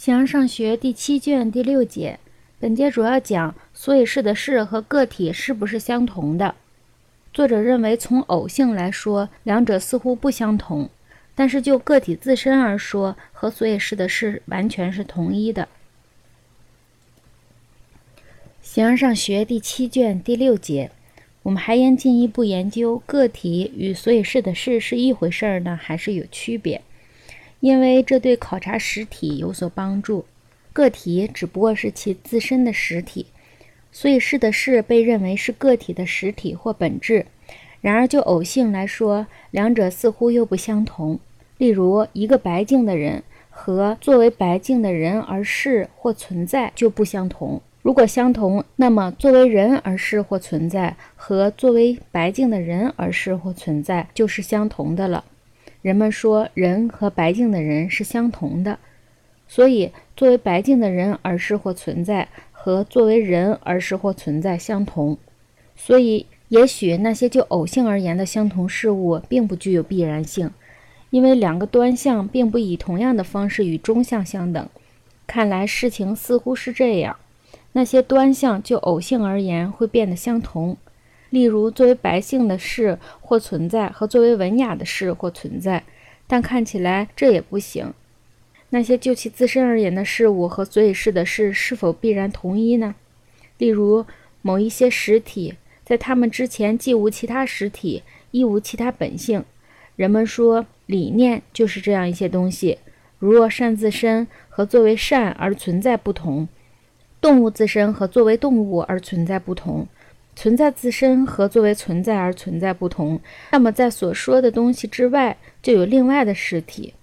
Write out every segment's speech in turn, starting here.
形而上学第七卷第六节，本节主要讲所以是的是和个体是不是相同的。作者认为，从偶性来说，两者似乎不相同；但是就个体自身而说，和所以是的是完全是同一的。形而上学第七卷第六节，我们还应进一步研究个体与所以是的是是一回事儿呢，还是有区别？因为这对考察实体有所帮助，个体只不过是其自身的实体，所以是的是被认为是个体的实体或本质。然而就偶性来说，两者似乎又不相同。例如，一个白净的人和作为白净的人而是或存在就不相同。如果相同，那么作为人而是或存在和作为白净的人而是或存在就是相同的了。人们说人和白净的人是相同的，所以作为白净的人而是或存在和作为人而是或存在相同。所以，也许那些就偶性而言的相同事物并不具有必然性，因为两个端相并不以同样的方式与中相相等。看来事情似乎是这样：那些端相就偶性而言会变得相同。例如，作为白姓的事或存在，和作为文雅的事或存在，但看起来这也不行。那些就其自身而言的事物和所以是的事是否必然同一呢？例如，某一些实体在它们之前既无其他实体，亦无其他本性。人们说理念就是这样一些东西。如若善自身和作为善而存在不同，动物自身和作为动物而存在不同。存在自身和作为存在而存在不同，那么在所说的东西之外，就有另外的实体，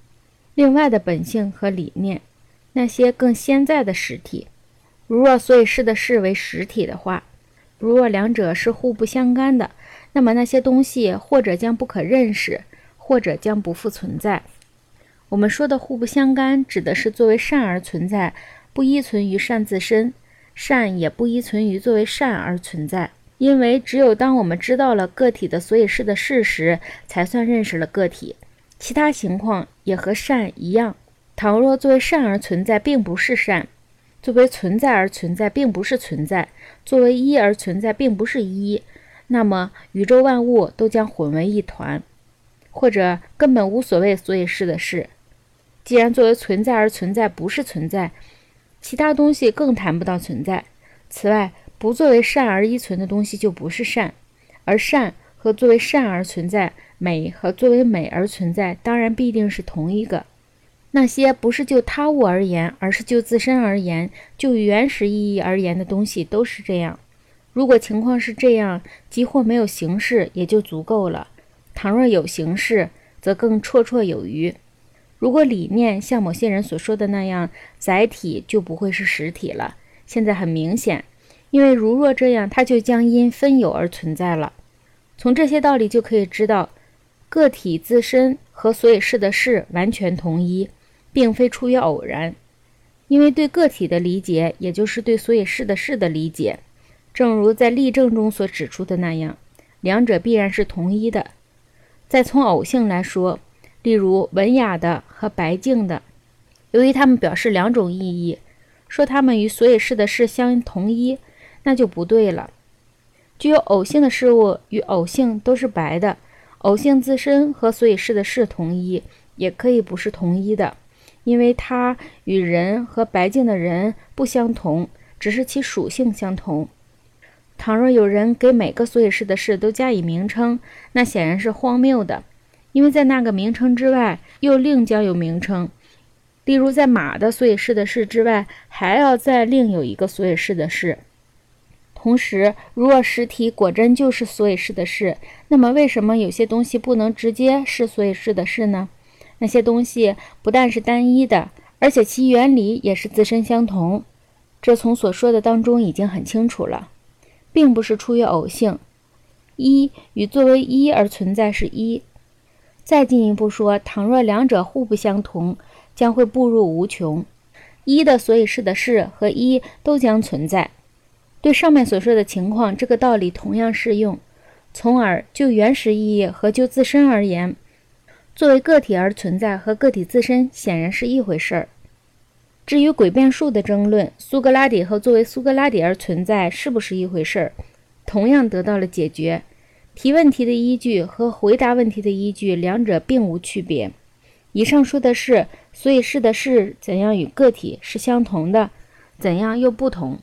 另外的本性和理念，那些更先在的实体。如若所以是的是为实体的话，如若两者是互不相干的，那么那些东西或者将不可认识，或者将不复存在。我们说的互不相干，指的是作为善而存在，不依存于善自身；善也不依存于作为善而存在。因为只有当我们知道了个体的所以是的事实，才算认识了个体。其他情况也和善一样。倘若作为善而存在，并不是善；作为存在而存在，并不是存在；作为一而存在，并不是一，那么宇宙万物都将混为一团，或者根本无所谓所以是的事。既然作为存在而存在不是存在，其他东西更谈不到存在。此外，不作为善而依存的东西就不是善，而善和作为善而存在，美和作为美而存在，当然必定是同一个。那些不是就他物而言，而是就自身而言，就原始意义而言的东西，都是这样。如果情况是这样，即或没有形式，也就足够了；倘若有形式，则更绰绰有余。如果理念像某些人所说的那样，载体就不会是实体了。现在很明显。因为如若这样，它就将因分有而存在了。从这些道理就可以知道，个体自身和所以是的事完全同一，并非出于偶然。因为对个体的理解，也就是对所以是的事的理解，正如在例证中所指出的那样，两者必然是同一的。再从偶性来说，例如文雅的和白净的，由于它们表示两种意义，说它们与所以是的事相同一。那就不对了。具有偶性的事物与偶性都是白的，偶性自身和所以是的事同一，也可以不是同一的，因为它与人和白净的人不相同，只是其属性相同。倘若有人给每个所以是的事都加以名称，那显然是荒谬的，因为在那个名称之外又另将有名称。例如，在马的所以是的事之外，还要再另有一个所以是的事。同时，如若实体果真就是所以是的事，那么为什么有些东西不能直接是所以是的事呢？那些东西不但是单一的，而且其原理也是自身相同。这从所说的当中已经很清楚了，并不是出于偶性。一与作为一而存在是一。再进一步说，倘若两者互不相同，将会步入无穷。一的所以是的事和一都将存在。对上面所说的情况，这个道理同样适用。从而就原始意义和就自身而言，作为个体而存在和个体自身显然是一回事儿。至于诡辩术的争论，苏格拉底和作为苏格拉底而存在是不是一回事儿，同样得到了解决。提问题的依据和回答问题的依据，两者并无区别。以上说的是，所以是的是怎样与个体是相同的，怎样又不同。